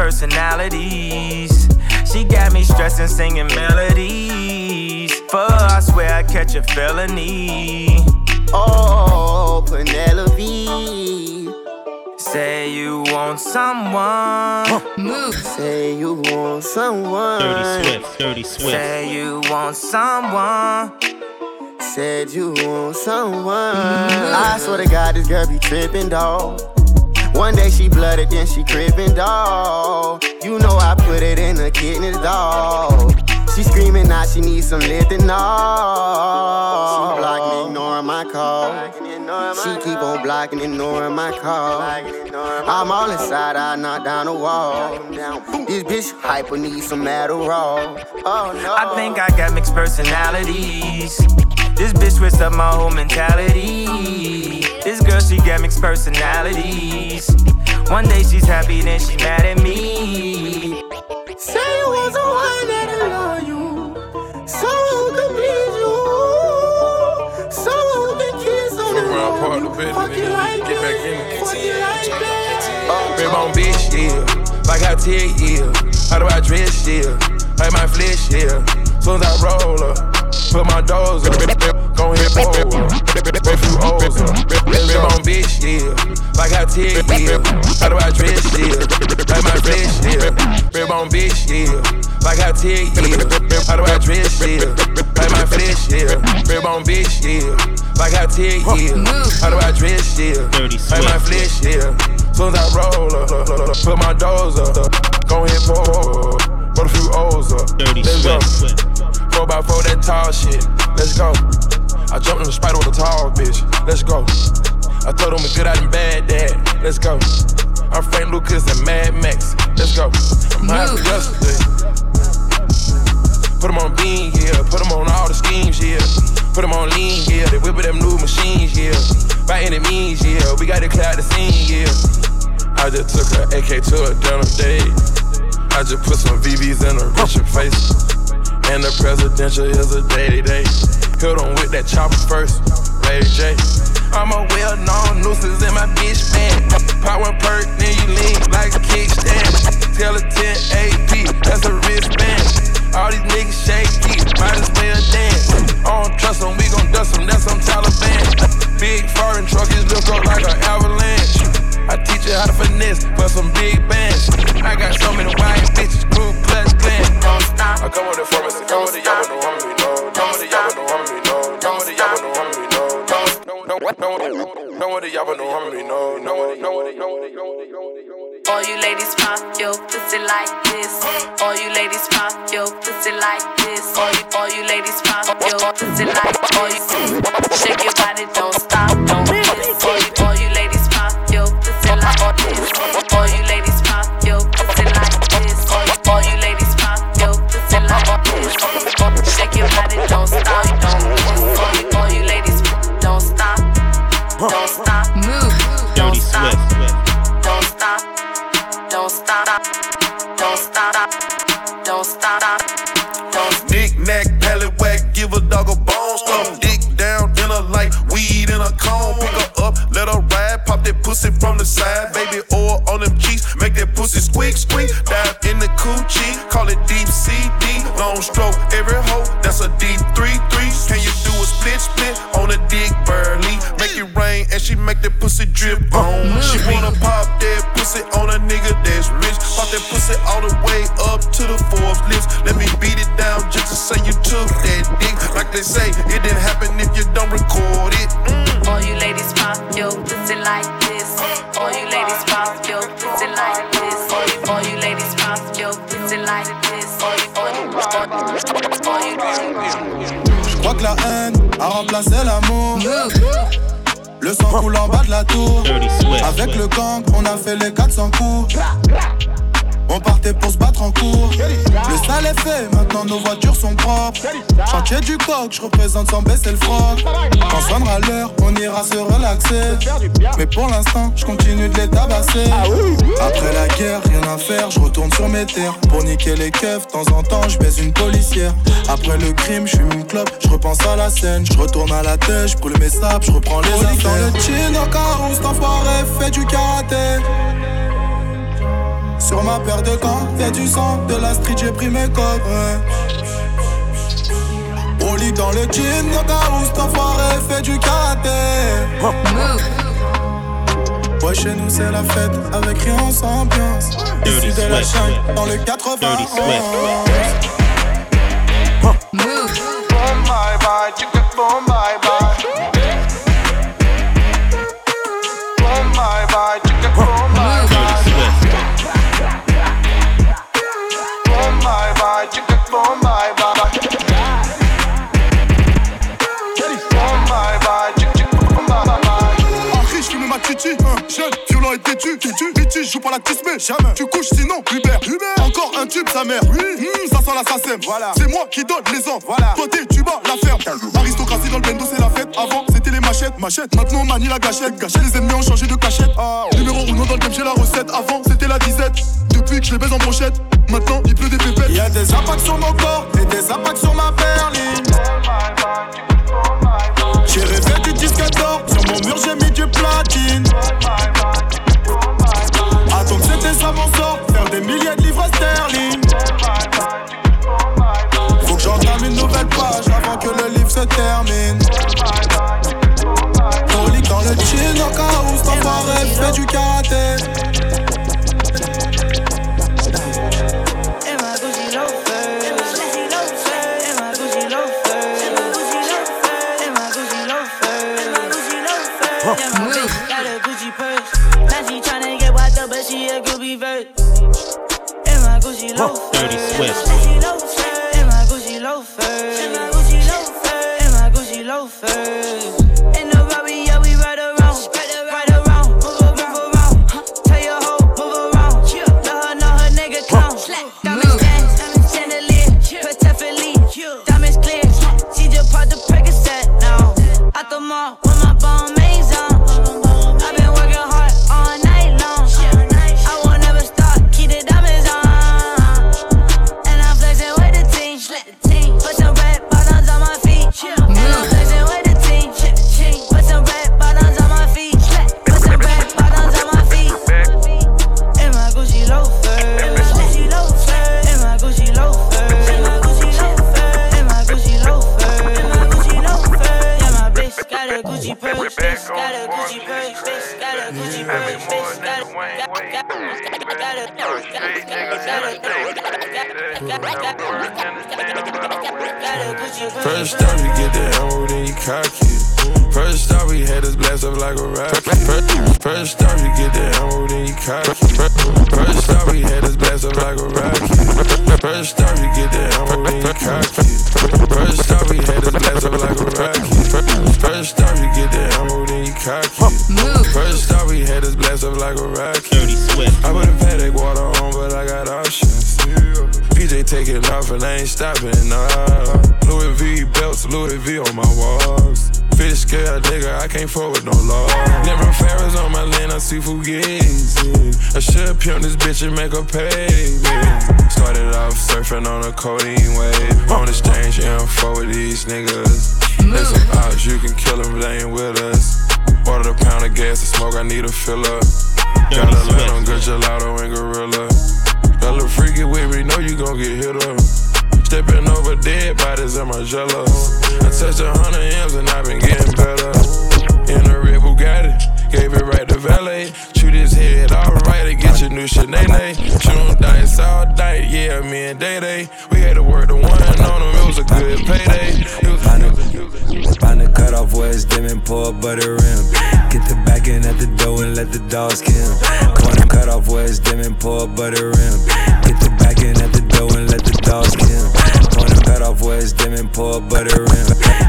Personalities. She got me stressing, singing melodies. For I swear I catch a felony. Oh, Penelope. Say you want someone. Move. Say you want someone. Dirty Swift, Dirty Swift. Say you want someone. Said you want someone. Mm-hmm. I swear to God, this girl be tripping, dawg. One day she blooded, then she crippin', dog. You know I put it in the kidneys, dog. She screaming now she needs some lithanol. She blocking, ignoring my call. She keep on blocking, ignoring my call. I'm all inside, I knock down the wall. This bitch hyper needs some Adderall. Oh no. I think I got mixed personalities. This bitch switched up my whole mentality. This girl, she got mixed personalities. One day she's happy, then she's mad at me. Say you want one that'll love you. Someone who can please you. Someone who can kiss on the road. the Fuck you like get back that. in. Fuck you like that. Oh, on bitch, yeah. Like I tell you, how do I dress, yeah. Like my flesh, yeah. Soon as I roll up, put my doors up. Gon' hit over, a few O's up. Rip on bitch, yeah. Like I tell you, how do I dress, yeah. Like my flesh, yeah. Rip on bitch, yeah. Like I tell you, how do I dress, yeah. Like my flesh, yeah. Rip on bitch, yeah. Like I tell you, how do I dress, yeah. Like my flesh, yeah. Soon as I roll up, put my doors up, gon' hit four, put a few O's up. Dirty go. Swift. Four by four, that tall shit. Let's go. I jumped in the spider with a tall bitch. Let's go. I told him we good out and bad dad. Let's go. I'm Frank Lucas and Mad Max. Let's go. I'm high for yesterday. Put them on bean, yeah. Put them on all the schemes, yeah. Put them on lean, yeah. They whipping them new machines, yeah. By any means, yeah. We got to clear out the scene, yeah. I just took her AK to a dinner date. I just put some VVs in her Richard face. And the presidential is a day to day. Hit on with that chopper first, Ray J. I'm a well known nuisance in my bitch band. Power perk, then you lean like a kickstand. Tell a 10 AP, that's a wristband. All these niggas shaky, might as well dance. I don't trust them, we gon' dust them, that's some Taliban. Big foreign truckers lift up like an avalanche. I teach you how to finesse for some big bands. I got so many white bitches, Ku Klux Klan. No no with the y'all no homie, no. No no no no All you ladies pop on a fait les 400 coups. On partait pour se battre en cours. Le sale est fait, maintenant nos voitures sont propres. Chantier du coq, je représente sans baisser le froc. Quand sonnera l'heure, on ira se relaxer. Mais pour l'instant, je continue de les tabasser. Après la guerre, rien à faire, je retourne sur mes terres. Pour niquer les keufs, de temps en temps, je baise une policière. Après le crime, je suis une clope, je repense à la scène. Je retourne à la tête, je brûle mes sables, je reprends les affaires. Dans le chin, au carrosse, enfoiré, fait du karaté. Sur ma paire de gants, y'a du sang, de la street, j'ai pris mes codes. On lit dans le jean, carousses, enfoiré, fait du karaté. Ouais, chez nous c'est la fête, avec rien sans ambiance. Ici de la chaîne, dans le 80. Move. Boom, bye bye, chicken, boom, bye riche, fume ma titi, hein, jeune, violent et têtu, têtu, têtu, joue pas la tismée, jamais, tu couches sinon, Hubert, Hubert, encore un tube, sa mère, oui, Mmh, ça sent l'assassin, voilà, c'est moi qui donne les ordres, voilà, toi t'es, tu bats la ferme, aristocratie dans le bendo, c'est la fête, avant c'était les machettes, machettes, maintenant on manie la gâchette, gâchette, les ennemis ont changé de cachette, ah, numéro 1 dans le game, j'ai la recette, avant c'était la disette, depuis que je les baise en brochette, maintenant il pleut des pépettes, y'a des impacts sur mon corps, et des impacts sur ma berline, j'ai rêvé du disque d'or, sur mon mur j'ai mis du platine. Sort, faire des milliers de livres sterling. Faut que j'entame une nouvelle page avant que le livre se termine. Poli dans le cas où cet enfoiré fait du karaté. PJ taking off and I ain't stopping, nah. Louis V belts, Louis V on my walls. Fish scale, nigga, I can't fuck with no law. Never Ferris on my lane, I see Fugazi. I should pimp this bitch and make her pay me. Started off surfing on a codeine wave. On exchange info with these niggas. There's some odds you can kill them, they ain't with us. Ordered a pound of gas to smoke, I need a filler. Got a land on good gelato and gorilla. A little freaky with me, know you gon' get hit up. Stepping over dead bodies in my jello. I touched a hundred M's and i been getting better. In a red Bugatti, gave it right to valet. Shoot his head alright to get your new Sinead. Shooting dice all night, yeah, me and Day Day. We had to work the one on him, it was a good payday. Find the cutoff where it's dim and pour a butter rim. Get the back end at the door and let the dogs kill. Corner cut off where it's dim and pour a butter rim. Get the back end at the door and let the dogs kill. Corner cut off where it's dim and pour a butter rim.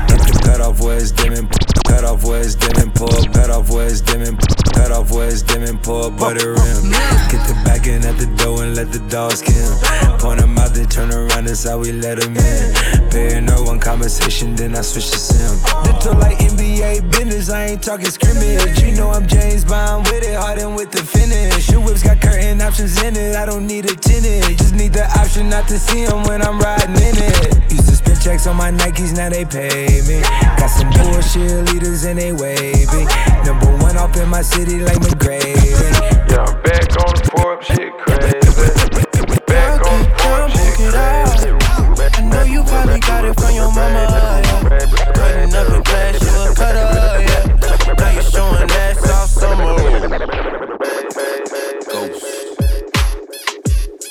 Get the cut off where it's dimming. Cut off where dimming, pull. Cut off where dimming. Cut off where dimming, pull up butter oh, rim. Get the back end at the door and let the dogs kill. Point them out, then turn around, that's how we let them in. Paying no one conversation, then I switch to sim. Little like NBA business, I ain't talking scrimmage. You know I'm James Bond with it, hardened with the finish. Your whips got curtain options in it, I don't need a tenant. Just need the option not to see them when I'm riding in it. Spend checks on my Nikes, now they pay me. Got some bullshit leaders and they wavy. Number one off in my city like McGrady. Yeah, I'm back on the Forbes, shit crazy. Back on the Forbes, shit crazy. I know you probably got it from your mama. Yeah. Cutting up in class, you a cutter. Yeah. Now you showing ass all summer. Ghost.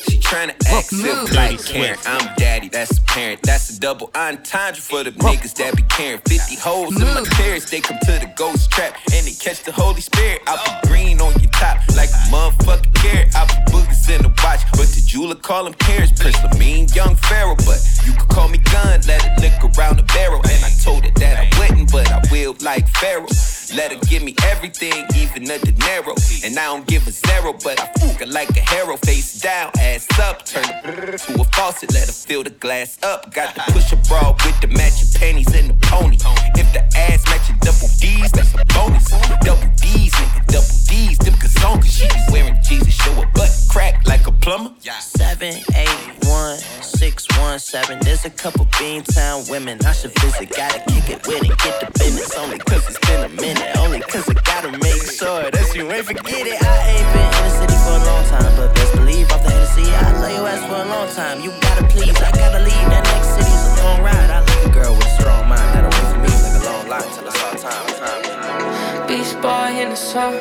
She tryna act simple like Karen. I'm daddy, that's apparent. Double entendre for the niggas that be caring. 50 holes in my terrace, they come to the ghost trap and they catch the Holy Spirit. I put green on your top like a motherfucking carrot. I put boogers in the watch, but the jeweler call him carrots. Prince mean young Pharaoh, but you could call me gun. Let it lick around the barrel, and I told it that I wouldn't, but I will like Pharaoh. Let her give me everything, even a dinero. And I don't give a zero, but I fuck her like a hero. Face down, ass up, turn it to a faucet, let her fill the glass up. Got to push a bra with the matching panties and the pony. If the ass matching double D's, that's a bonus. Double D's, nigga, double D's, them cause she be wearing Jesus, show her butt crack like a plumber. Seven, eight, one, six, one, seven. There's a couple Beantown women I should visit. Gotta kick it with and get the business. Only cause it's been a minute. Only cause I gotta make sure that you ain't forget it. I ain't been in the city for a long time, but best believe off the Hennessy, I love your ass for a long time. You gotta please, I gotta leave. That next city's a long ride. I like a girl with a strong mind that'll wait for me like a long line till it's all time. time, time. Beast boy in the sun.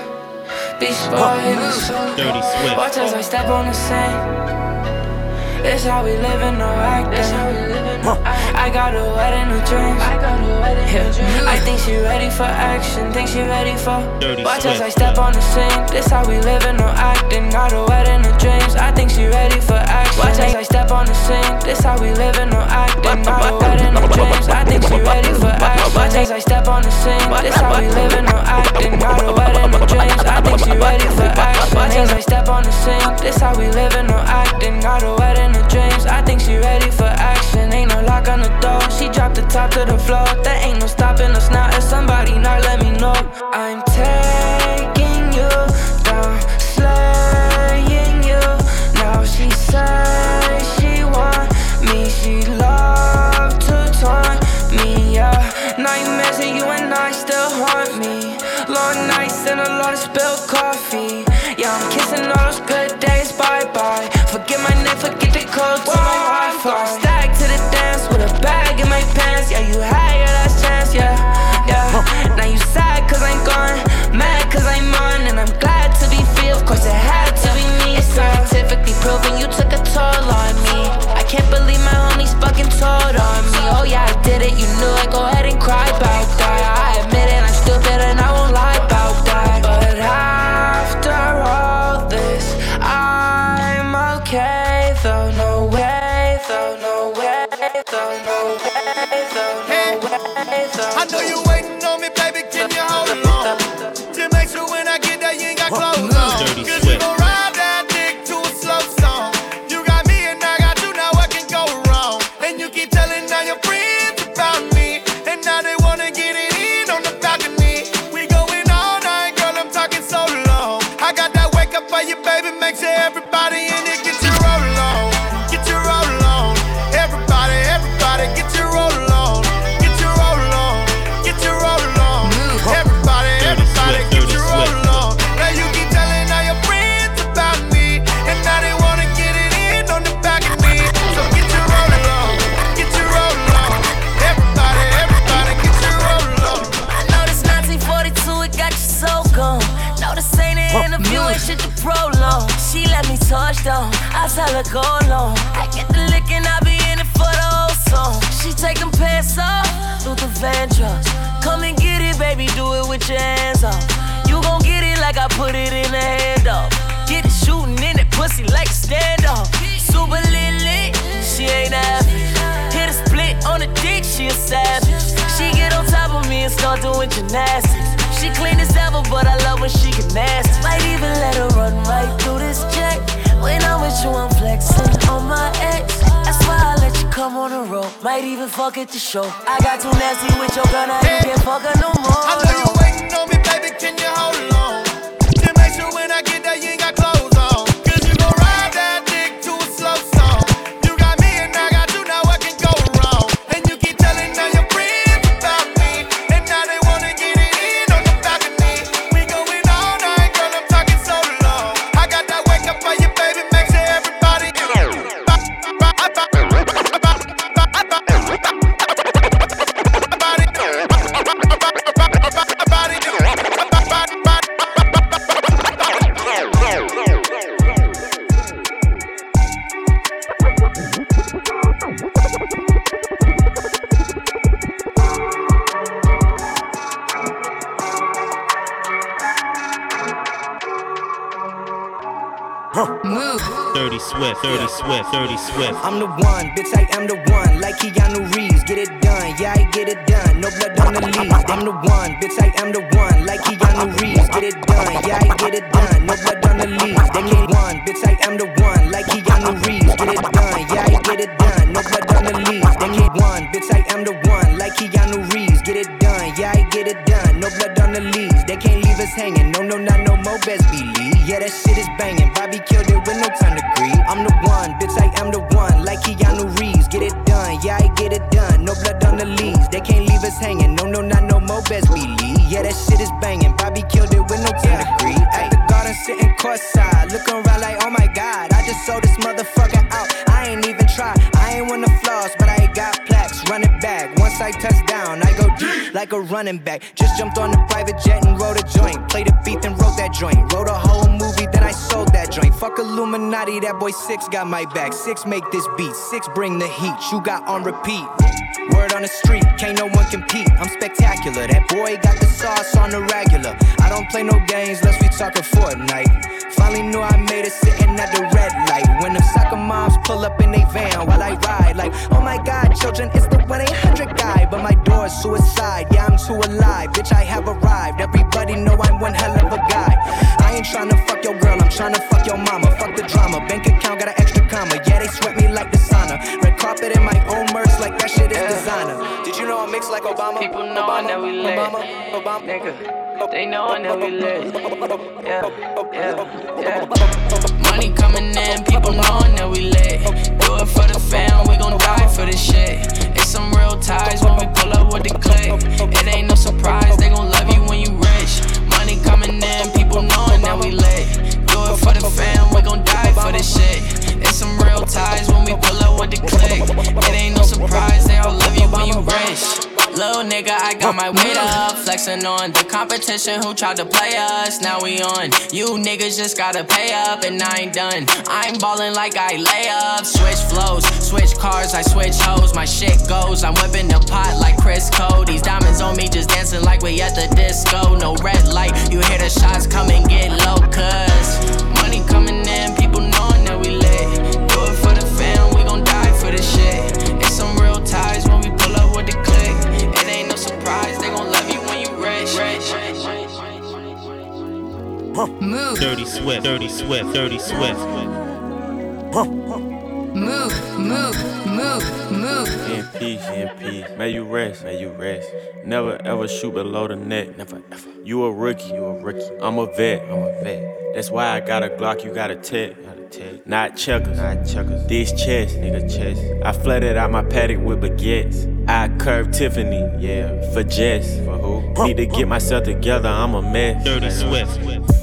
Beast boy in the sun. Dirty Swift. Watch as I step on the scene. This how we living, no acting. I got a wedding of dreams. Yeah. I think she ready for action. Think she ready for. Dirty Watch as Swift. I step on the scene. This how we living, no acting. Got a wedding of dreams. I think she ready for action. Watch as I step on the scene. This how we living, no acting. Got a wedding of dreams. I think she ready for action. Watch as I step on the scene. This how we living, no acting. Got a wedding of dreams. I think she ready for action. Watch as I step on the scene. This how we living, top to the floor. There ain't no stopping us now. If somebody not let me know. I'm Tell go long. I get the licking, I be in it for the whole song. She them pants off, Luther Vandross. Come and get it, baby, do it with your hands off. You gon' get it like I put it in the handoff. Get it shooting in it, pussy like standoff. Super lit lit, she ain't average. Hit a split on the dick, she a savage. She get on top of me and start doing gymnastics. She clean as ever, but I love when she get nasty. Might even let her run right through this check. When I'm with you, I'm flexing on my ex. That's why I let you come on the road. Might even fuck at the show. I got too nasty with your gun, I can't fuck her no more. Dirty Swift, Dirty Swift. I'm the one, bitch, I am the one. Like Keanu Reeves, get it done, yeah, I get it done. No blood on the leaves. I'm the one, bitch, I am the one. Like Keanu Reeves, get it done, yeah, I get it done. Sitting courtside, looking around like, oh my god, I just sold this motherfucker out. I ain't even try. I ain't want the flaws, but I ain't got plaques. Run it back. Once I touch down, I go deep like a running back. Just jumped on the private jet and wrote a joint. Played a beat and wrote that joint. Wrote a whole movie, then I sold. Fuck Illuminati, that boy Six got my back. Six make this beat, Six bring the heat. You got on repeat. Word on the street, can't no one compete. I'm spectacular. That boy got the sauce on the regular. I don't play no games, let's be talking Fortnite. Finally knew I made it sitting at the red light. When them soccer moms pull up in they van while I ride, like, oh my god, children, it's the 1 800 guy. But my door's suicide, yeah, I'm too alive. Bitch, I have arrived. Everybody know I'm one hell of a guy. I ain't tryna fuck your girl, I'm tryna fuck your mama. Fuck the drama, bank account got an extra comma. Yeah, they sweat me like the sauna. Red carpet in my own merch, like that shit is designer. Did you know I mix like Obama? People knowing that we lit. Obama, Obama, nigga. They knowing that we lit. Yeah, yeah, yeah. Money coming in, people knowing that we lit. Do it for the fam, we gon' die for this shit. It's some real ties when we pull up with the click. It ain't no surprise, they gon' love you when you rich. Money coming in, people knowing that we Little nigga, I got my weight up, flexing on the competition who tried to play us. Now we on. You niggas just gotta pay up, and I ain't done. I'm ballin' like I lay up. Switch flows, switch cars, I switch hoes. My shit goes. I'm whipping the pot like Chris Cole. These diamonds on me just dancing like we at the disco. No red light, you hear the shots come and get low, cuz money coming in, Move. Dirty Swift, Dirty Swift, Dirty Swift. Move, move, move, move. In peace, in peace. May you rest, may you rest. Never ever shoot below the neck. Never ever. You a rookie, you a rookie. I'm a vet, I'm a vet. That's why I got a Glock, you got a tech. Not checkers, not checkers. This chest, nigga, chest. I flooded out my paddock with baguettes. I curved Tiffany, yeah, for Jess. For who? Need to get myself together, I'm a mess. Dirty Swift.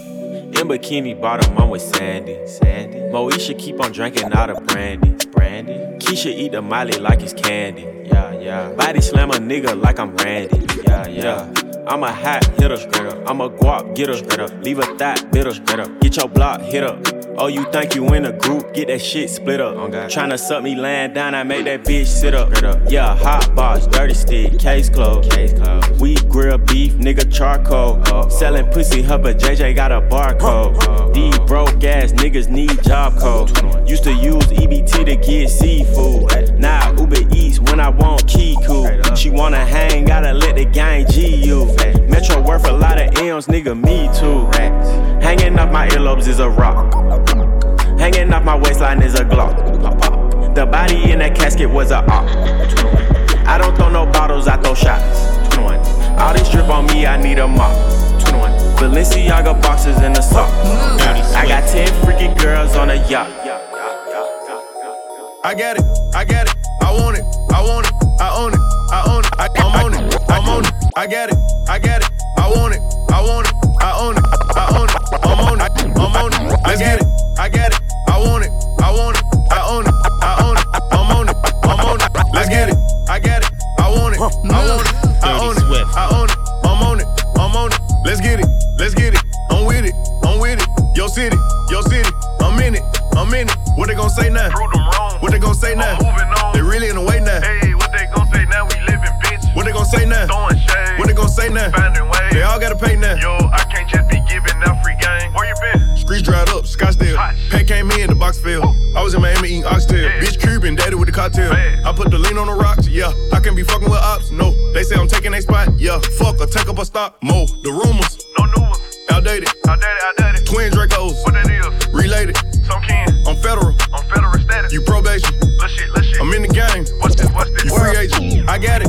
In bikini bottom, I'm with Sandy. Sandy. Moesha keep on drinking out of brandy. Brandy. Keisha eat the molly like it's candy. Yeah, yeah. Body slam a nigga like I'm Randy. Yeah, yeah. I'm a hot hitter, straight up. I'm a guap getter, straight up. Leave a thought bitter, straight up. Get your block hit up. Oh, you think you in a group? Get that shit split up. Oh, Tryna suck me laying down, I make that bitch sit up. up. Yeah, hot box, dirty stick, case closed. Case closed. We grill beef, nigga charcoal. Uh, Selling pussy, her, but JJ got a barcode. Uh, These broke ass niggas need job code. Used to use EBT to get seafood. Now Uber Eats when I want Kiku. She wanna hang, gotta let the gang G you. Metro worth a lot of M's, nigga, me too. Hanging off my earlobes is a rock. Hanging off my waistline is a glock. The body in that casket was a op. I don't throw no bottles, I throw shots. All this drip on me, I need a mop. Balenciaga boxes in the sock. I got 10 freaky girls on a yacht. I got it, I got it, I want it, I want it, I own it, I own it, I, I'm on it, I'm on it, I got it, I got it, I want it, I want it, I own it, I own it, I'm on it, I'm on it, I got it, I got it, I want it, I want it, I own it, I own it, I'm on it, I'm on it, let's get it, I got it, I want it, I want it, I own it, I own it, I'm on it, I'm on it, let's get it, let's get it, I'm with it, I'm with it, yo city, yo city, I'm in it, I'm in it, what they gon' say now? Came in, the box fell. I was in Miami eating oxtail. Yeah. Bitch Cuban, daddy with the cocktail. Man. I put the lean on the rocks, yeah. I can be fucking with ops, no. They say I'm taking a spot, yeah. Fuck or take up a stock, mo. The rumors, No new ones. outdated. Outdated, outdated. Twin Dracos, What that is? related. Some kin. I'm federal, I'm federal status. you probation. Let's shit, let's shit. I'm in the game. What's this? What's this? You free agent. I got it.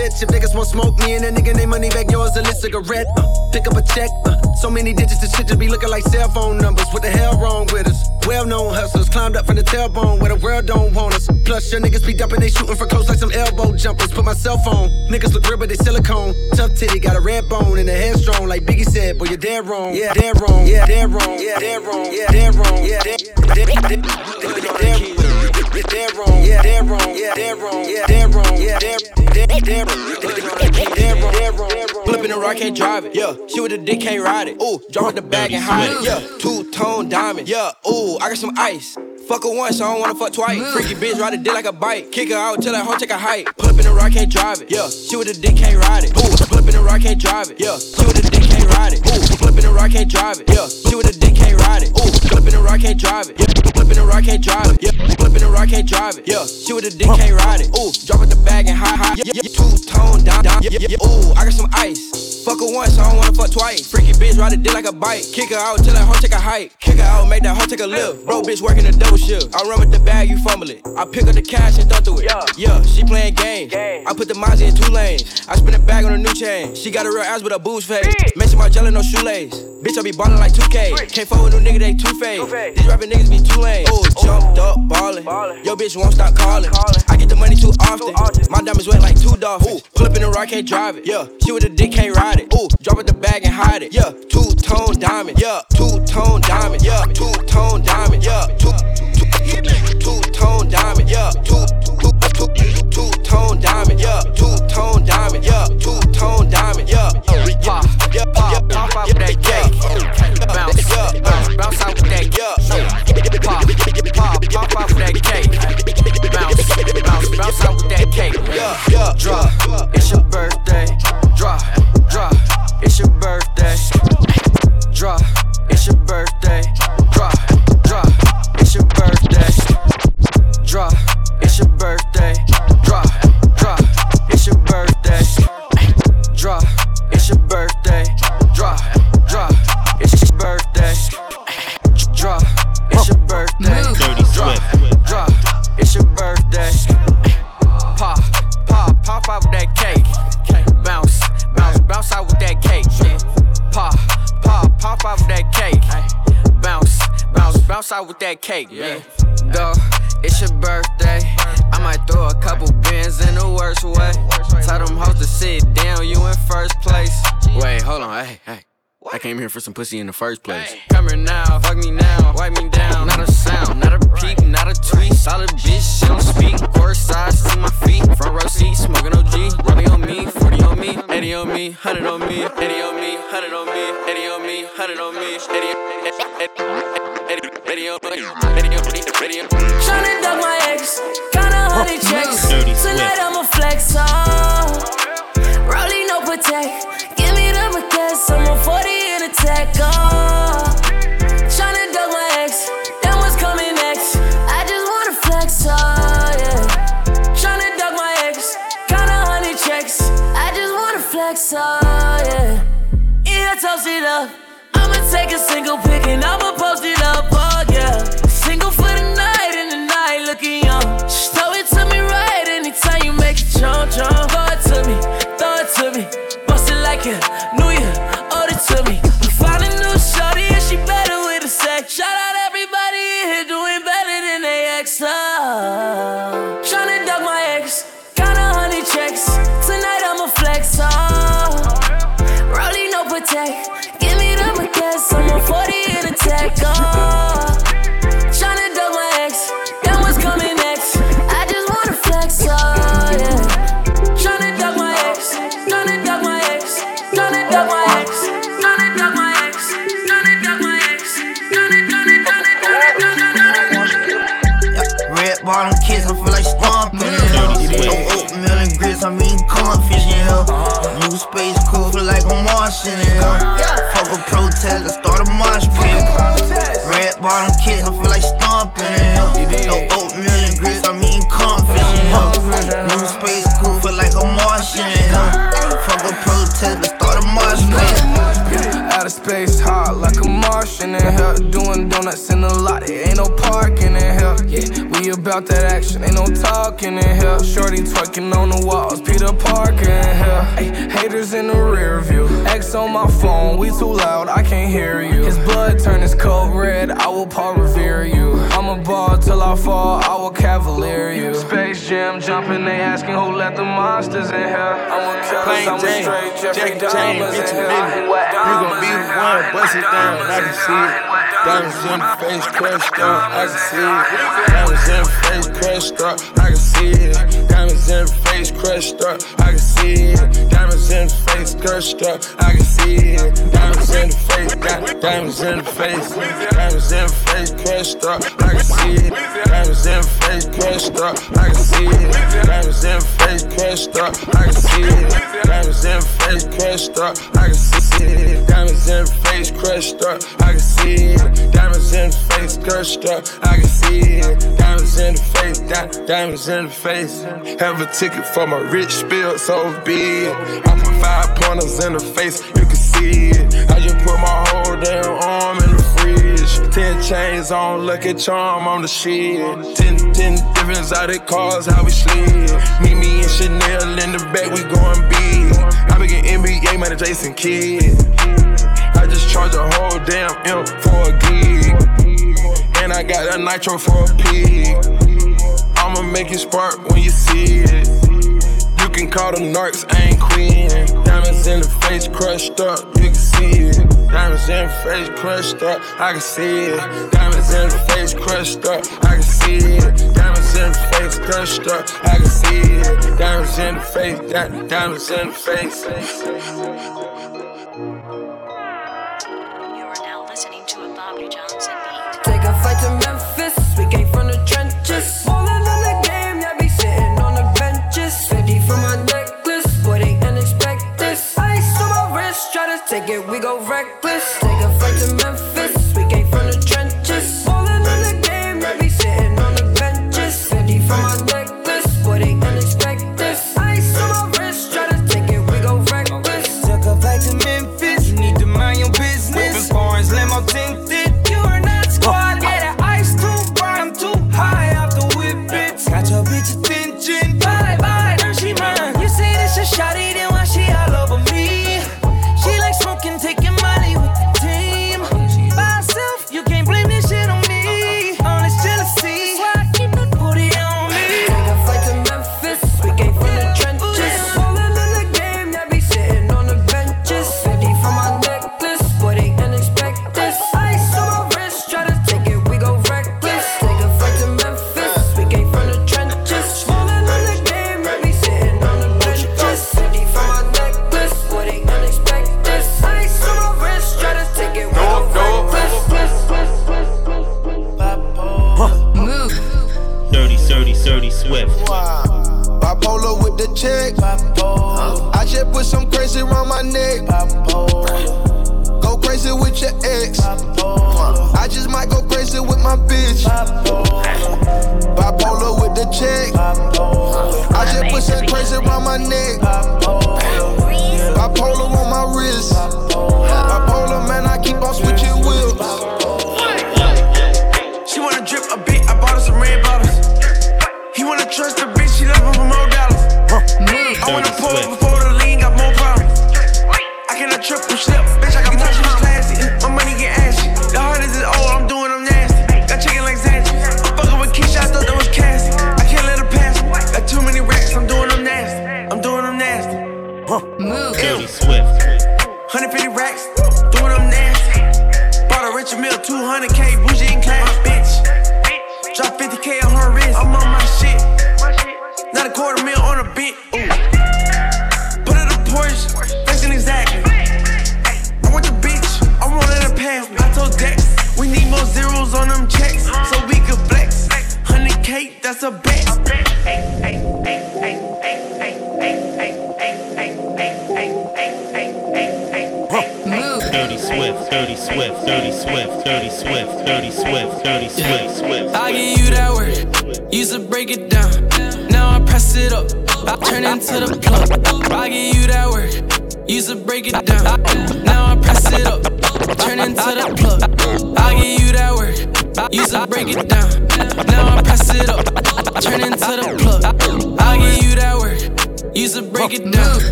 Bitch. If niggas won't smoke me and that nigga name money back, yours a lit cigarette. Uh, pick up a check, uh, so many digits, this shit just be looking like cell phone numbers. What the hell wrong with us? Well known hustlers climbed up from the tailbone where the world don't want us. Plus, your niggas be dumping, they shooting for close like some elbow jumpers. Put my cell phone, niggas look real, but they silicone. Tough titty, got a red bone and a headstrong, like Biggie said, boy, you're dead wrong. Yeah, dead wrong. Yeah, dead wrong. Yeah, dead wrong. Yeah, dead wrong. Yeah, dead dead- dead wrong. Yeah, dead wrong. Yeah, dead wrong. Yeah, dead wrong. Yeah. Pull up in the rock, can't drive it. Yeah, she with the dick, can't ride it. Ooh, drop the bag and hide it. Yeah, two tone diamond. Yeah, ooh, I got some ice. Fuck her once, I don't wanna fuck twice. Freaky bitch, ride a dick like a bike. Kick her out till that hoe take a hike. Pull up in the rock, can't drive it. Yeah, she with the dick, can't ride it. Ooh, pull up in the rock, can't drive it. Yeah, she with the dick, can't ride it. Ooh, pull up in the rock, can't drive it. Yeah, she with the dick, can't ride it. Ooh, pull up in the rock, can't drive it. Yeah, pull up in the rock, can't drive it. Yeah, pull up in the rock, can't drive it. Yeah, she with the dick, can't ride it. Ooh, drop out the bag and high, high. Yeah, yeah, tone down, down. Yeah, yeah, yeah. Ooh, I got some ice. Fuck her once, I don't wanna fuck twice. Freaky bitch, ride a dick like a bike. Kick her out till that hoe take a hike. Kick her out, make that hoe take a lift. Bro, bitch working a double shift. I run with the bag, you fumble it. I pick up the cash and throw through it. Yeah, she playing games. I put the Mozzie in two lanes. I spin a bag on a new chain. She got a real ass with a booze face. Mention my jelly, no shoelace. Bitch, I be ballin' like 2K. Can't fuck with no nigga, they two face. These rapping niggas be too lame. Ooh, jumped up, ballin'. Yo, bitch won't stop calling. I get the money too often. My diamonds wet like two dolphins. Pull up in the rock, can't drive it. Yeah, she with a dick, can't ride it. Ooh, drop it the bag and hide it. Yeah, two tone diamond. Yeah, two tone diamond. Yeah, two tone diamond. Yeah, two tone diamond. Yeah, two two two two tone diamond. Yeah, two tone diamond. Yeah, two tone diamond. Yeah, pop, yeah, pop, pop out that cake. Bounce, bounce, bounce out with that. Yeah, pop, pop, pop out with that cake. Bounce, bounce, bounce out with that cake. Yeah, drop. It's your that cake, yeah. Go, it's your birthday. I might throw a couple bins in the worst way. Tell them hoes to sit down, you in first place. Wait, hold on, hey, hey. I came here for some pussy in the first place. Come here now, fuck me now, wipe me down. Not a sound, not a peep, not a tweet. Solid bitch, she don't speak. Course side, see my feet. Front row seat, smoking OG. Rolling on me, 40 on me, 80 on me, 100 on me, 80 on me, 100 on me, 80 on me, 100 on me, 80 on me. Tryna duck my ex, kinda honey checks. Tonight I'ma flex on. Rolling no protect. Give me the baguettes, I'm on 40 in a tech. Oh. Tryna duck my ex, then what's coming next? I just wanna flex, oh yeah. Tryna duck my ex, kinda honey checks. I just wanna flex, oh yeah. Yeah, toast it up. Take a single pick and I'ma post Red bottom kids, I feel like stomping in oatmeal and grits, I'm eating cornfish in here. New space cool, feel like I'm Martian in here. Fuck a protest, let's start a mosh pit. Red bottom kids, I feel like stomping in here. No oatmeal and grits, I'm eating cornfish in here. New space cool, feel like I'm Martian in here. Fuck a protest, let's start a mosh pit. Outer space hot like a Martian in here. Doing donuts in the lot, there ain't no parking about that action, ain't no talking in here. Shorty twerking on the walls, Peter Parker in here. Ay, haters in the rear view. X on my phone, we too loud, I can't hear you. His blood turn his coat red, I will Paul revere you. I'm a ball till I fall, I will cavalier you. Space Jam jumping, they asking who let the monsters in here. I'm a killer, I'm a straight Jeffrey Jackie Jane, Dahmer's bitch, you here. minute. You gon' be the one, bust it down, I can see it. Diamonds in the face, crushed up, I can see it. Diamonds in the face, crushed up, I can see it. Diamonds in the face, crushed up, I can see it. Diamonds in the face, crushed up, I can see it. Diamonds in the face, di- diamonds in the face. Diamonds in the face, crushed up, I can see it. Diamonds in the face, crushed up, I can see it. Diamonds in the face, crushed up, I can see it. Diamonds in the face, crushed up, I can see it. Diamonds in the face, crushed up, I can see it. Diamonds in the face, crushed up, I can see it. Diamonds in the face, di- diamonds in the face. Have a ticket for my rich spill, so be it. I put five pointers in the face, you can see it. I just put my whole damn arm in the fridge. Ten chains on, lucky charm on the shit. Ten, ten different exotic cars, how we slid. Meet me and Chanel in the back, we going big. I be getting NBA, man, Jason Kidd. I just charge a whole damn M for a gig. And I got a nitro for a pig. I'ma make it spark when you see it. You can call them narcs, I ain't queen. Diamonds in the face crushed up, you can see it. Diamonds in the face crushed up, I can see it. Diamonds in the face crushed up, I can see it. Diamonds in the face crushed up, I can see it. Diamonds in the face, di- diamonds in the face. Take a flight to take it, we go reckless. Take a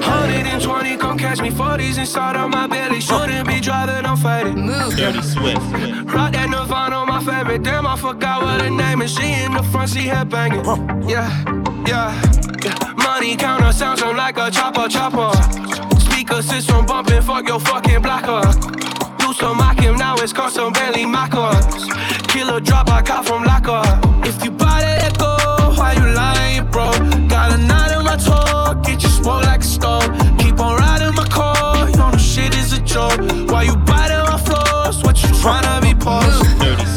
120, come catch me 40s inside of my belly. Shouldn't be driving, I'm fighting. Dirty Swift. Rock that Nirvana, my favorite. Damn, I forgot what her name is. She in the front, she head banging. Yeah, yeah. Money counter sounds like a chopper, chopper. Speaker system bumping, fuck your fucking blocker. Do some mock him, now it's custom Bentley Mockers. Killer drop, I got from Locker. If you buy that echo, why you lying, bro? Got a knot in my toe, get you smoke like a stove. Keep on riding my car, you know the shit is a joke. Why you biting my floors? What you tryna be post?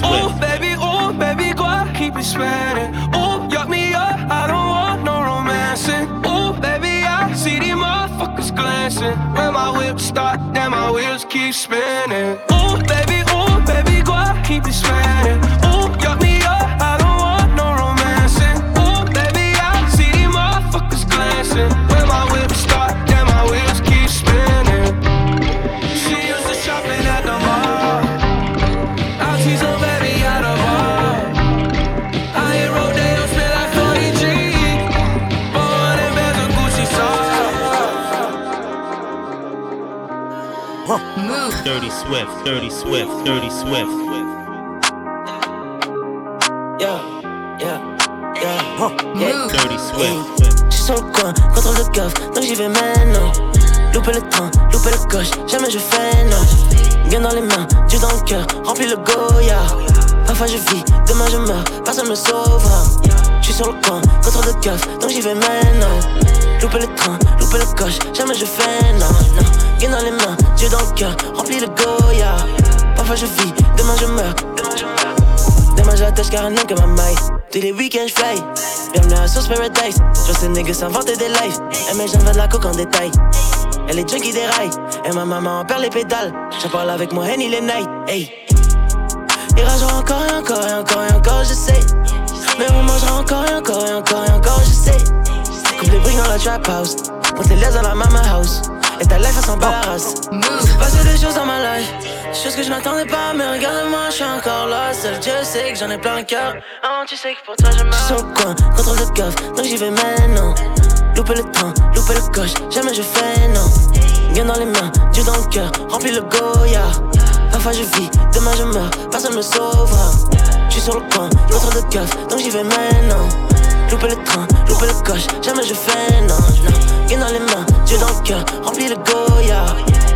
Ooh, baby, ooh, baby, go out, keep it spinning. Ooh, yuck me up, I don't want no romancing. Ooh, baby, I see these motherfuckers glancing. When my whip start, then my wheels keep spinning. Ooh, baby, ooh, baby, go out, keep it spinning. Swift. Dirty Swift. Dirty Swift. Yeah, yeah, yeah. yeah. Dirty Swift. J'suis sur le coin, contrôle le coffre, donc j'y vais maintenant. Louper le train, louper le coche, jamais je fais non. Bien dans les mains, Dieu dans le cœur, remplis le Goya. Parfois je vis, demain je meurs, personne me sauvera. J'suis sur le coin, contrôle le coffre, donc j'y vais maintenant. Louper le train, louper le coche, jamais je fais non. Bien dans les mains, Dieu dans le cœur, remplis le Goya. Parfois je vis, demain je meurs, demain je j'attache car rien que ma maille. Tous les week-ends j'fly. Bienvenue à Sauce Paradise. Je ces niggas s'inventer des lives. Et mes jambes de la coque en détail. Elle est junkie des rails. Et ma maman en perd les pédales. J'en parle avec moi, Henny les night. Hey. Il ragera encore et encore et encore et encore, je sais. Mais on mangera encore et encore et encore et encore, je sais. Coupe les briques dans la trap house. Monte les liens dans la même house. Et ta life, elle s'embarrasse. C'est passé des choses dans ma life. Choses que je n'attendais pas, mais regarde-moi, je suis encore là. Seul Dieu sait que j'en ai plein le cœur. Ah, tu sais que pour toi, je meurs. Je suis au coin, contrôle de coffre, donc j'y vais maintenant. Louper le train, louper le coche, jamais je fais non. Bien dans les mains, Dieu dans le cœur, remplis le Goya. Parfois je vis, demain je meurs, personne me sauvera. Je suis sur le coin, contrôle de coffre, donc j'y vais maintenant. Louper le train, louper le coche, jamais je fais non. non. Bien dans les mains, Dieu dans le cœur, remplis le Goya.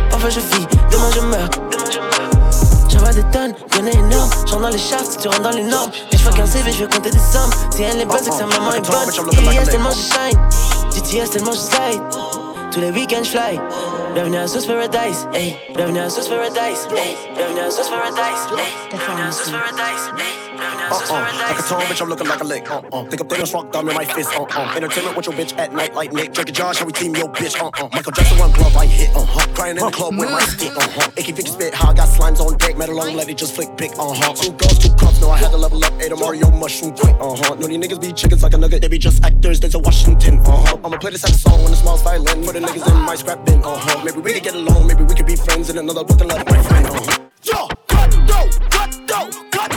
Parfois je vis, demain je meurs, demain je. J'envoie des tonnes, a énorme. J'entre dans les shafts, tu rentres dans les normes. Et je qu'un CV, je vais compter des sommes. Si elle est bonne, c'est que sa maman est bonne. IES tellement je shine. GTS tellement je slide. Tous les week-ends je fly. Bienvenue à Sauce Paradise. Hey. Bienvenue à Sauce Paradise. Hey. Bienvenue à Sauce Paradise. Hey. Bienvenue à Sauce Paradise. Hey. Uh-uh. Like a tone, bitch, I'm looking like a lick. Uh-uh. Think I'm thinking strong thumb in my fist. Uh-uh. Entertainment with your bitch at night like Nick. Drake and Josh, how we team your bitch. Uh-uh. Michael Jackson, one glove, I hit. Uh-huh. Crying in the club with my stick. Uh-huh. Icky Vicky spit, how I got slimes on deck. Metal long, let it just flick pick. Uh-huh. Two girls, two cups. No, I had to level up. Ate a Mario mushroom quick. Uh-huh. No, these niggas be chickens like a nugget. They be just actors. There's a Washington. Uh-huh. I'ma play this sad song when it smells violin. For the niggas in my scrap bin. Uh-huh. Maybe we could get along. Maybe we could be friends in another and let my friend. Uh-huh. Yo, cut dough, cut cut.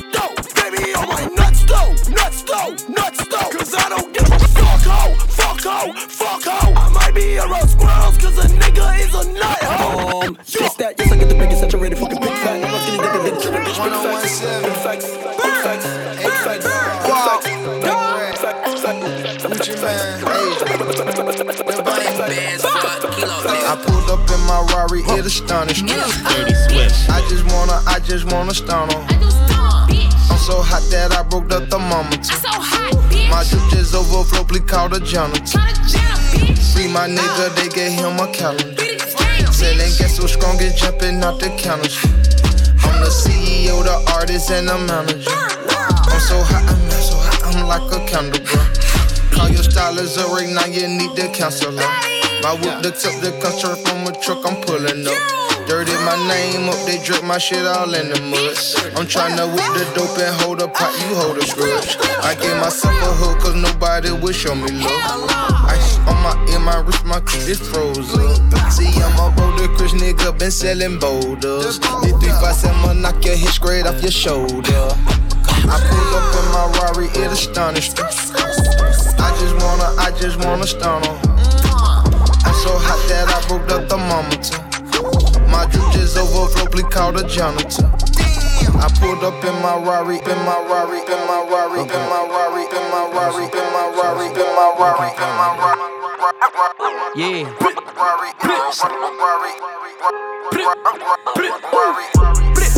Baby, on my nuts though, nuts though, nuts though. Cause I don't give a fuck ho, fuck ho, fuck ho. I might be a roast squirrels cause a nigga is a nut ho. Um, that, yes, I get the biggest saturated fucking big fat. I'm not skinny dipping, bitch, bitch, big facts. Big facts, big facts, big facts, big facts. Facts, facts, facts, facts, my Rari, it astonished me. I just wanna, I just wanna stun on. I'm so hot that I broke the thermometer. My drip just overflow, please call the janitor. Free my nigga, they gave him a calendar. Selling gas so strong, it's jumping out the counter. I'm the CEO, the artist, and the manager. I'm so hot, I'm so hot, I'm like a candle, bro. Call your stylist up right now, you need the counselor. My whip looks up the country from a truck, I'm pulling up. Dirty my name up, they drip my shit all in the mud. I'm tryna whip the dope and hold a pot, you hold a grudge. I gave myself a hug, cause nobody would show me love. Ice on my ear, my wrist, my kid is froze up. See, I'm a older Chris nigga, been selling boulders. The 357 knock your hit straight off your shoulder. I pull up in my Rari, it astonished. I just wanna, I just wanna stun on. So hot that I broke the thermometer. My drip just overflow, please call the janitor. I pulled up in my Rari, in my Rari, in my Rari, in my Rari, in my Rari, in my Rari, in my Rari, in my Rari. Yeah. He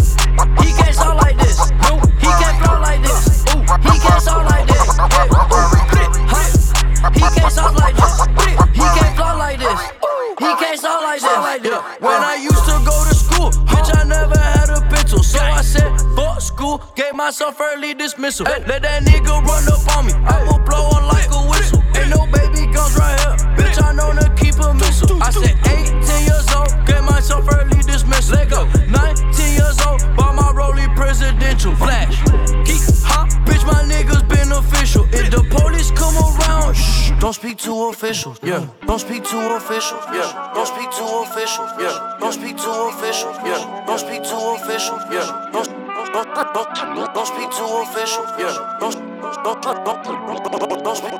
myself early dismissal. Let that nigga run up on me. I will blow on like a whistle. Ain't no baby guns right here. Bitch, I know to keep a missile. I said 18 years old, gave myself early dismissal. Let go. 19 years old, bought my rollie presidential. Flash. Keep hot, bitch, my niggas beneficial. If the police come around, shh, mm. don't speak to officials. Yeah. Don't speak to officials. Yeah. Don't speak to officials. Yeah. Don't speak to officials. Yeah. Don't speak to officials. Yeah. Don't don't, speak to officials. Yeah. Don't speak, don't, don't speak.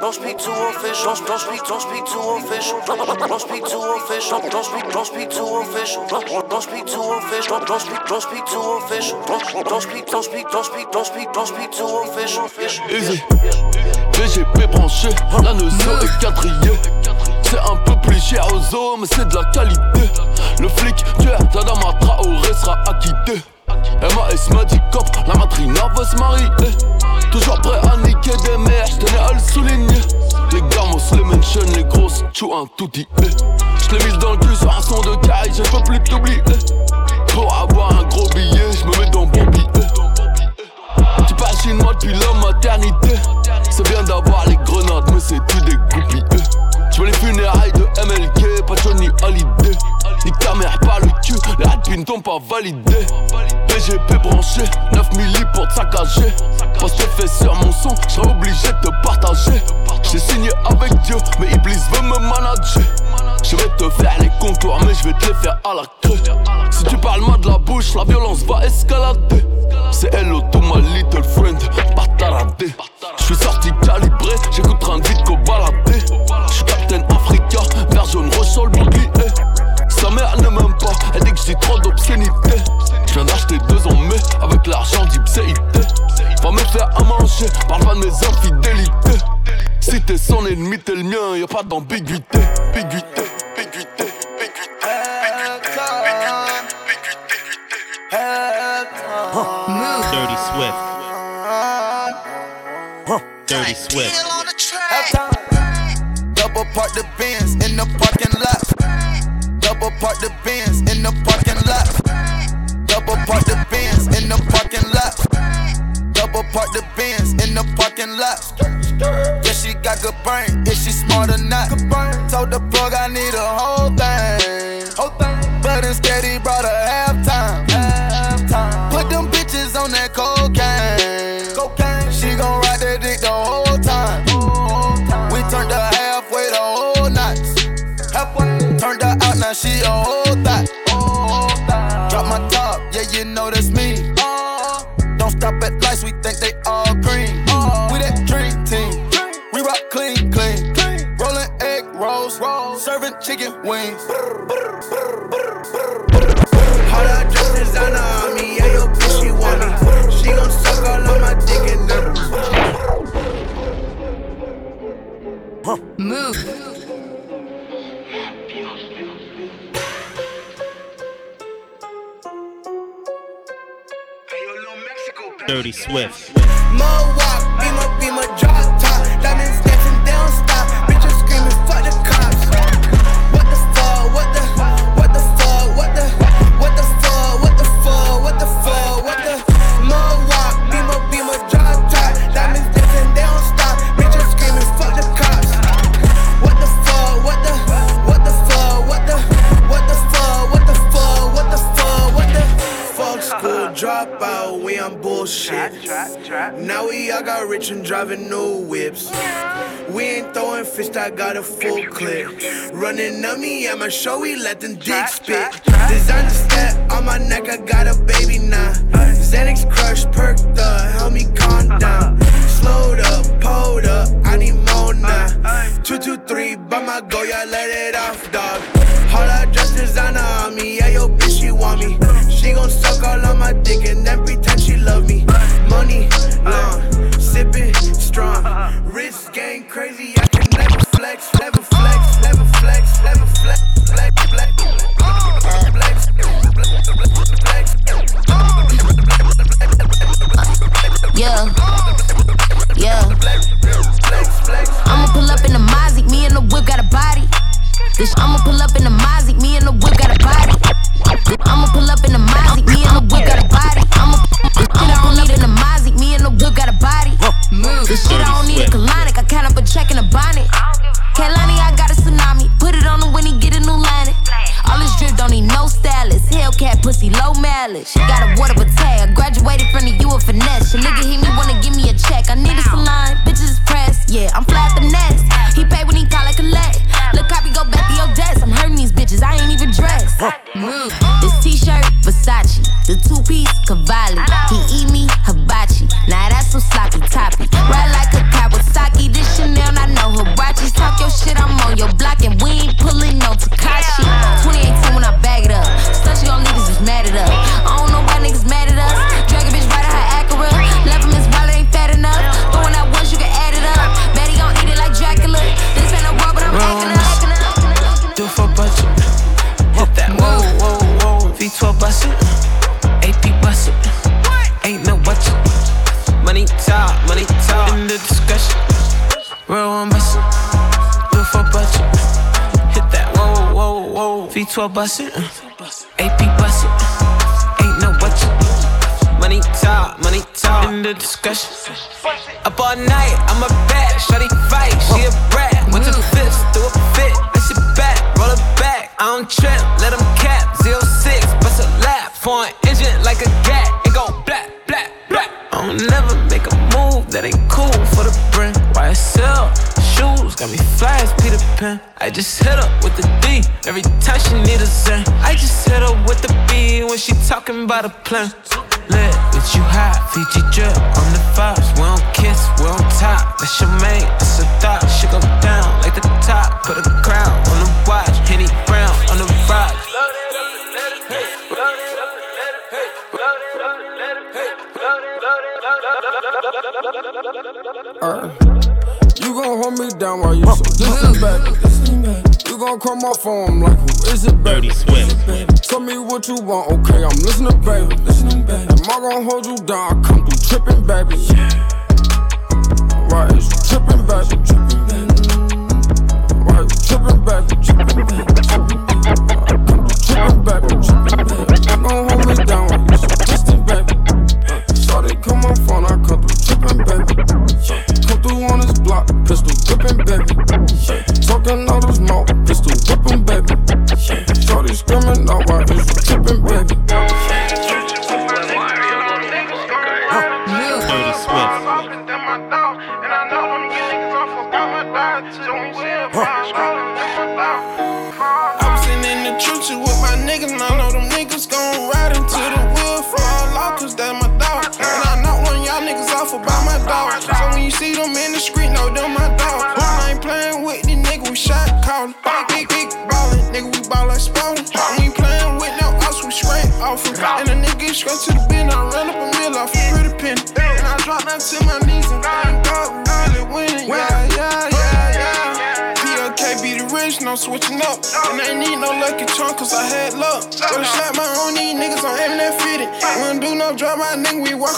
Don't speak, officials. Don't speak to officials. Don't speak, don't speak to officials. Don't speak to officials. Don't speak, don't speak to officials. Don't speak, don't speak, don't speak, don't speak, don't speak to officials. Easy. VGP branché, la notion est quadrillée. C'est un peu plus cher aux hommes, c'est de la qualité. Le flic, tu es Tadama Traoré sera acquitté. MAS m'a dit cop, la matrina veut se marier. Toujours prêt à niquer des mères, j'tenais à le souligner. Les gamos, les mentions, les grosses, tchou un tout dit. J'l'ai mis dans le cul sur un son de caille, je peux plus t'oublier. Pour avoir un gros billet, j'me mets dans bon billet. Tu parles chinois depuis la maternité. C'est bien d'avoir les grenades, mais c'est tout des groupies. Tu veux les funérailles de MLK, pas Johnny Hallyday. Rapines t'ont pas validé. PGP branché, 9 milli pour te saccager. Poste fait sur mon son, j'serais obligé de te partager. J'ai signé avec Dieu, mais Iblis veut me manager. Je vais te faire les contours, mais je vais te les faire à la queue. Si tu parles mal de la bouche, la violence va escalader. C'est hello to my little friend, pas taradé. Je suis sorti calibré, j'écoute un vite qu'au baladé. Je Captain Africa, vert jaune, ressort. Sa mère ne m'aime pas, elle dit que j'ai trop d'obscénité. Je viens d'acheter deux en mai avec l'argent d'Ipséité. Va me faire à manger, parle pas de mes infidélités. Si t'es son ennemi, t'es le mien, y'a pas d'ambiguïté. Ambiguïté, ambiguïté. Dirty Swift. Dirty Swift. Double park the Benz in the lot. Double park the Benz in the parking lot. Double park the Benz in the parking lot. Double park the Benz in the parking lot. Yeah, she got good brain. Is she smart or not? Told the plug I need a whole Swift. Rich and driving new whips. We ain't throwing fist, I got a full clip. Running on me at my show, we let them dick spit. Designer step on my neck, I got a baby now. Xanax crush, perked up, help me calm down. Slowed up, pulled up, I need more now. Two, two, three, by my go, yeah, let it off, dog. All that dress designer on me, yeah, yo, bitch, she want me. She gon' suck all on my dick and then pretend she love me. Money long, crazy, I can never flex, never flex, never flex, never flex, flex, flex, Yeah. Yeah. I'ma pull up in the Mozzie, me and the whip got a body. This I'ma pull up in the Mozzie, low. Got a water but V12 talking about a plan. Lit, bitch, you hot. Fiji drip on the vibes. We don't kiss, we don't top. That's your mate, that's a thought. She go down like the top. Put a crown on the watch. Henny Brown on the rocks. Uh, you gon' hold me down while you so distant, baby. You gon' call my phone like, who is it, baby? Tell me what you want, okay? I'm listening,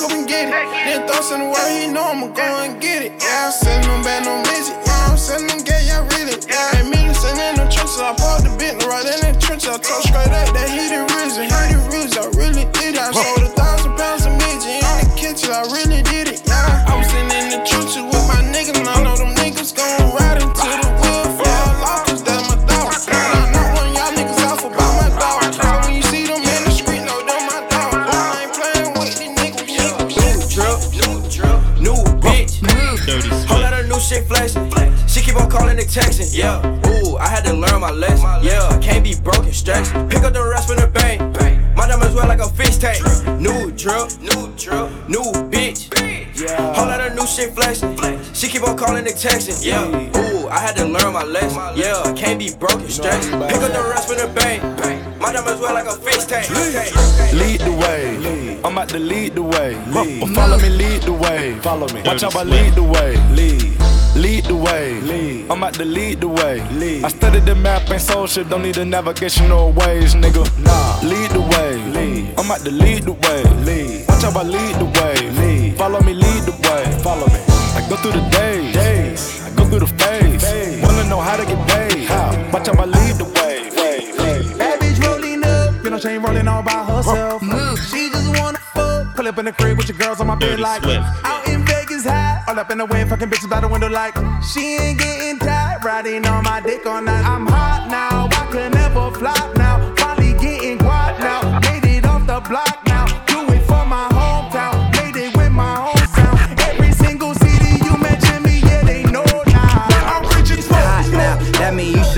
up and get it. Then throw some word, he know I'ma go and get it. Yeah, I'm selling them bad, no midget. Yeah, I'm selling them gay, yeah, really. Yeah, I ain't me sitting in the trenches, I bought the bit, right in the trench, I told straight up that he the reason. He the reason, I really did it. I sold a thousand pounds of midget in the kitchen, I really did calling. Yeah, ooh, I had to learn my lesson. Yeah, can't be broken, stressed. Pick up the rest from the bank. My diamonds wear like a fish tank. Lead the way. I'm about to lead the way. But follow me, lead the way. Follow me. Watch out, I lead the way. Lead. Lead the way. Lead. I'm about to lead the way. Lead. I studied the map and social, don't need the navigational ways, nigga. Nah. Lead the way. Lead. I'm about to lead the way. Lead. Watch out, I lead the way. Lead. Follow me, lead the way. Follow me. I go through the days. days. Watch out, I lead the way. way. way. Bad bitch rolling up, you know she ain't rolling all by herself. She just wanna fuck, pull up in the crib with your girls on my bed like Swift. out in Vegas high, all up in the wind, fucking bitches by the window like she ain't getting tired, riding on my dick all night. I'm hot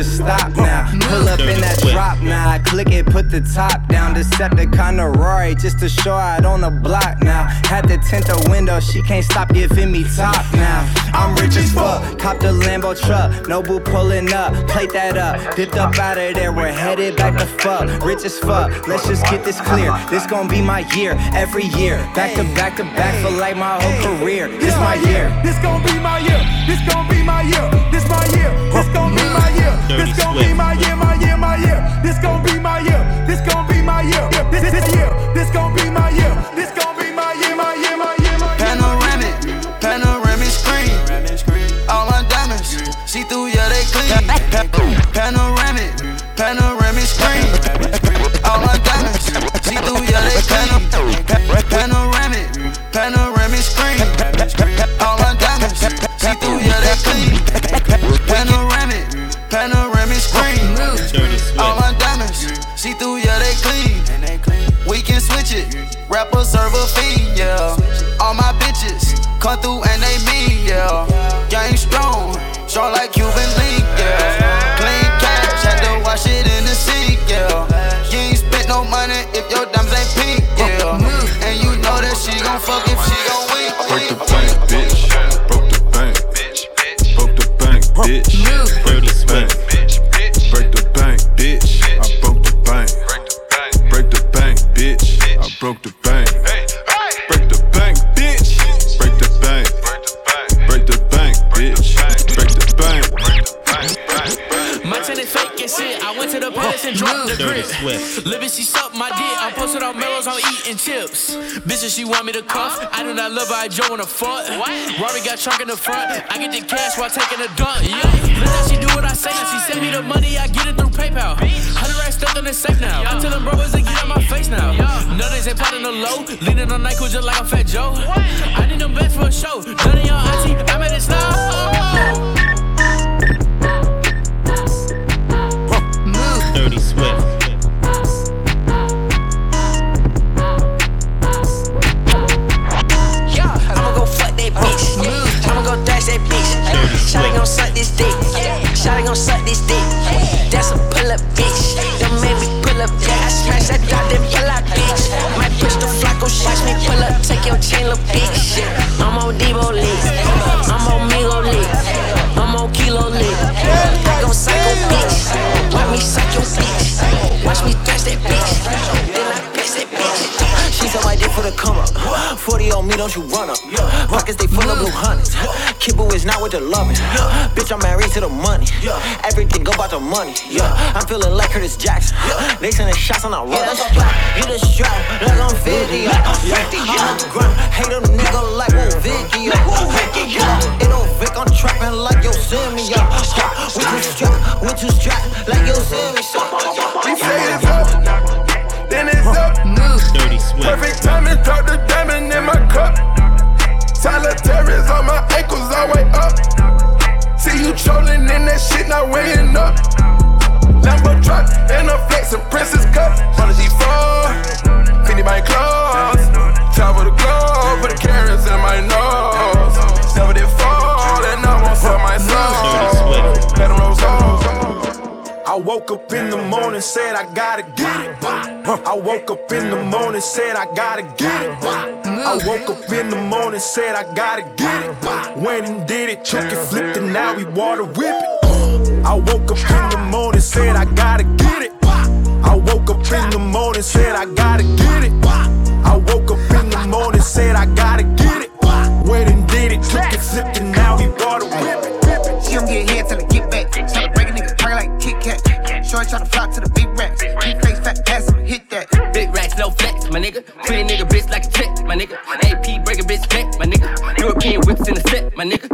should stop now. Pull up in that drop now. I click it, put the top down. Decepticon to Rory just to show out on the block now. Had to tint the window, she can't stop giving me top now. I'm. Cop the Lambo truck. Noble pulling up. Plate that up. Dipped up out of there. We're headed back to fuck. Rich as fuck. Let's just get this clear. This gon' be my year. Every year. Back to back to back for like my whole career. This my year. This gon' be my year. This gon' be my year. This my year. This gon' be my year. Dirty This gon' be my year. My year. My year. This gon' be my year. This gon' be my year. This this year. This gon' be my year. This gon' they clean. Panoramic, panoramic screen. All my diamonds, see through, yeah, they clean. Panoramic, panoramic screen. All my diamonds, see through, yeah, they clean. Panoramic, panoramic screen. All my diamonds, see through, yeah, they clean. We can switch it, rapper serve a fiend, yeah. All my bitches come through and they mean, yeah. Gang strong, she want me to cuff. I do not love her, I Joe in the front. Rory got trunk in the front. I get the cash while taking a dump. Yeah. Look how she do what I say. Now she send me the money, I get it through PayPal. 100 racks stuck in the safe now. I tell them brothers to get out my face now. None of they plotting the low. Leaning on Nyquil just like a fat Joe. I need them bets for a show. None of y'all auntie, I made it slow. Dirty Swift. Gon' suck this dick. That's a pull up bitch. Don't make me pull up. Yeah, I smash that dot, pull out bitch. Might push the flacco, watch me pull up. Take your chain, little bitch. I'm on Debo lit. I'm on Migo lit. I'm on Kilo lit. I gon' psycho bitch. Watch me psych your bitch. Watch me dash that bitch. For the come up. 40 on me, don't you run up. Rockets, they full of blue hundreds. Kibble is not with the loving. Bitch, I'm married to the money. Everything go about the money. I'm feeling like Curtis Jackson. They sending shots, I'm not running. You the strap, like I'm 50. I'm on the ground. Hate a nigga like Woo Vicky. It don't Vic, I'm trapping like yo. Yeah, we too strapped, we too strapped like yo, send Perfect timing, drop the diamond in my cup. Solitaires on my ankles, all way up. See you trolling in that shit, not weighing up. Lambo truck and a flexin' princess cup. Prodigy fall, Fendi my clothes. Travel the globe, put the carrots in my nose. Never did fall, I woke up in the morning, said I gotta get it. I woke up in the morning, said I gotta get it. I woke up in the morning, said I gotta get it. Went and did it, took it, flipped it, now we water whip it. I woke up in the morning, said I gotta get it. I woke up in the morning, said I gotta get it. I woke up in the morning, said I gotta get it. Went and did it, took it, flipped it, now we water whip it. She don't get head till I Kat. Shorty try to flock to the big racks. Big face, fat ass, I'ma hit that. Big racks, no flex, my nigga. Pretty nigga, bitch like a check, my nigga. AP break a bitch neck, my nigga. European whips in the set, my nigga.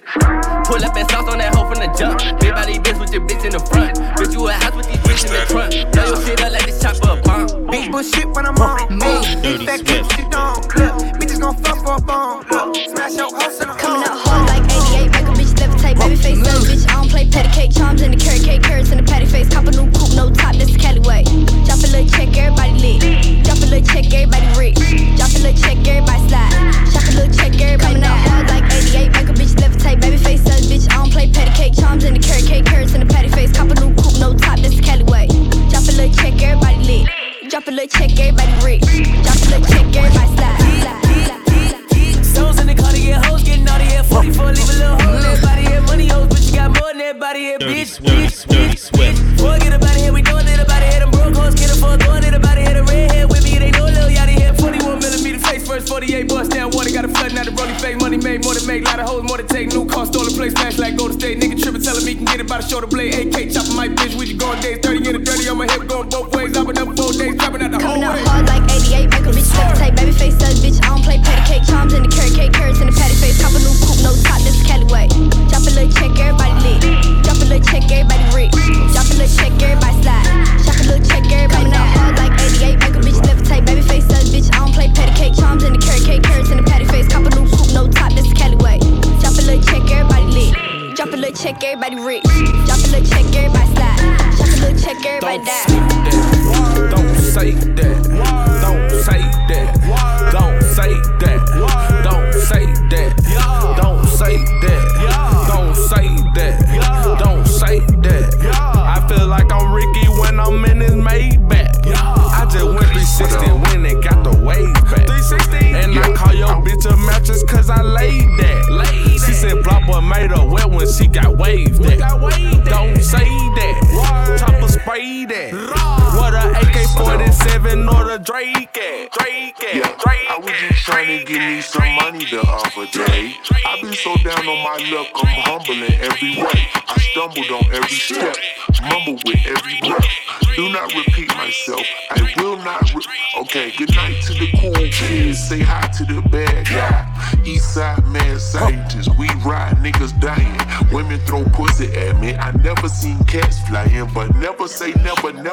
Pull up and sauce on that hoe from the jump. Big body bitch with your bitch in the front. Bitch, you a house with these bitch in the trunk. Blow your shit up like this chopper a bomb. Big bullshit when I'm on. Hey, big fat bitch, you don't clip. Bitches gon' fuck for a bone. Look, smash your house in the Coming out hard like 88, make a bitch levitate. Baby face, little bitch, I don't play patty cake. Charms in the carrot cake, carrots in the patty face. Cop a new coupe, check, everybody rich. Drop a little check, everybody slide. Shop a little check, everybody Coming out hard like 88, make a bitch levitate. Baby face, little bitch, I don't play patty cake. Charms in the carrot cake, carrots in the patty face. Cop a new coupe, no top, that's the Cali way. Drop a little check, everybody lit. Drop a little check, everybody rich. Drop a little check, everybody slide. Souls in the car to get hoes, getting naughty here. 44, leave a little hole in that body here. Money hoes, but you got more than that body here, Dirty bitch. Swift. Dirty Swift. Boy, get up out of here, we doing make. Lot of hoes, more than take. New car, stolen place, smash like Golden State. Nigga trippin', telling me can get it by the shoulder blade. AK chopping my bitch, we just going days. 30 in the dirty on my hip, going both ways. I've been up four days, dropping out the whole Coming out way. hard like 88, make a bitch levitate. Baby face, little bitch, I don't play patty cake. Charms in the carrot cake, carrots in the patty face. Cop a new coupe, no top, this the Cali way.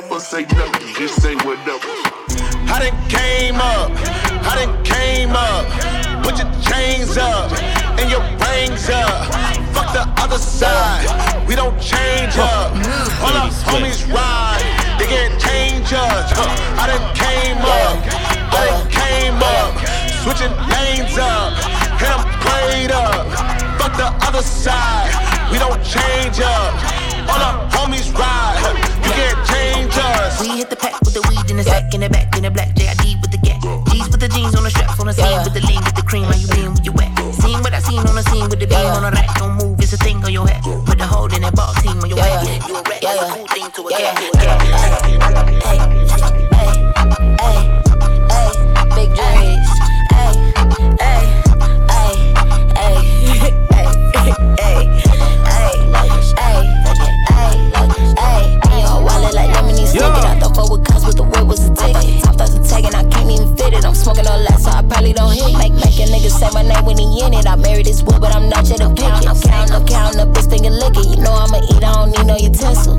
Never, say nothing. Just say whatever. I done came up, I done came up. Put your chains up and your rings up. Fuck the other side, we don't change up. All our homies ride, they get change us. I done came up, I done came up. Switching lanes up, and I'm played up. Fuck the other side, we don't change up. Hit the pack with the weed in the sack, in the back, in the black JID with the gap. G's with the jeans on the straps, on the scene with the lean, with the cream. How you been, where you at? Seen what I seen on the scene with the beam on the rack. Don't move, it's a thing on your hat. Put the hold in that ball team on your back. You a rat, that's a cool thing to a cat.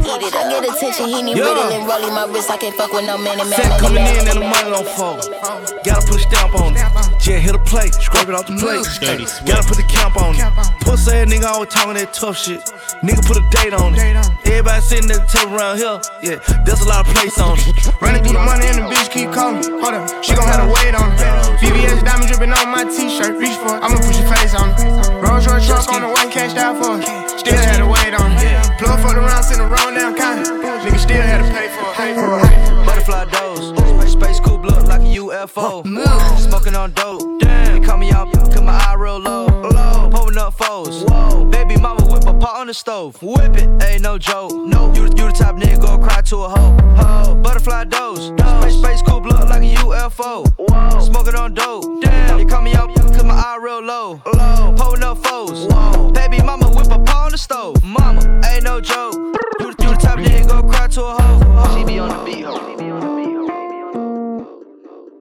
Utensil. It, I get attention, he need Yeah. riddle and rolling my wrist. I can't fuck with no man and man. Set coming in man, and the man. money don't fall. Gotta put a stamp on it. Just hit a plate, scrape it off the plate. Dirty Gotta put the camp on it. Pussy ass nigga always talking that tough shit. Nigga put a date on it. Everybody sitting at the table around here. Yeah, there's a lot of place on it. Running through the money and the bitch keep calling. Hold up, she gon' have to wait on it. VVS diamond dripping on my t-shirt. Reach for it, I'ma push your face on it. Rolls Royce truck on the way, cashed out for it. Still had to wait on it. Plug for the rounds in the roll down kind. Nigga still had to pay for it. Pay for it. Butterfly doors. Space coupe look like a UFO. Smoking on dope. Damn. They call me out, cause my eye real low. Low. Pulling up foes. Whoa. Pot on the stove, whip it, ain't no joke. No, you, you the top nigga go cry to a hoe. Ho. Butterfly doze, space, space coupe look like a UFO. Whoa. Smoking on dope, damn. They call me out cause my eye real low. low. Pulling up foes, Whoa. baby mama whip a paw on the stove. Mama, ain't no joke. You, you the top nigga go cry to a hoe. Ho. She be on the beat, ho. She be on the beat, ho.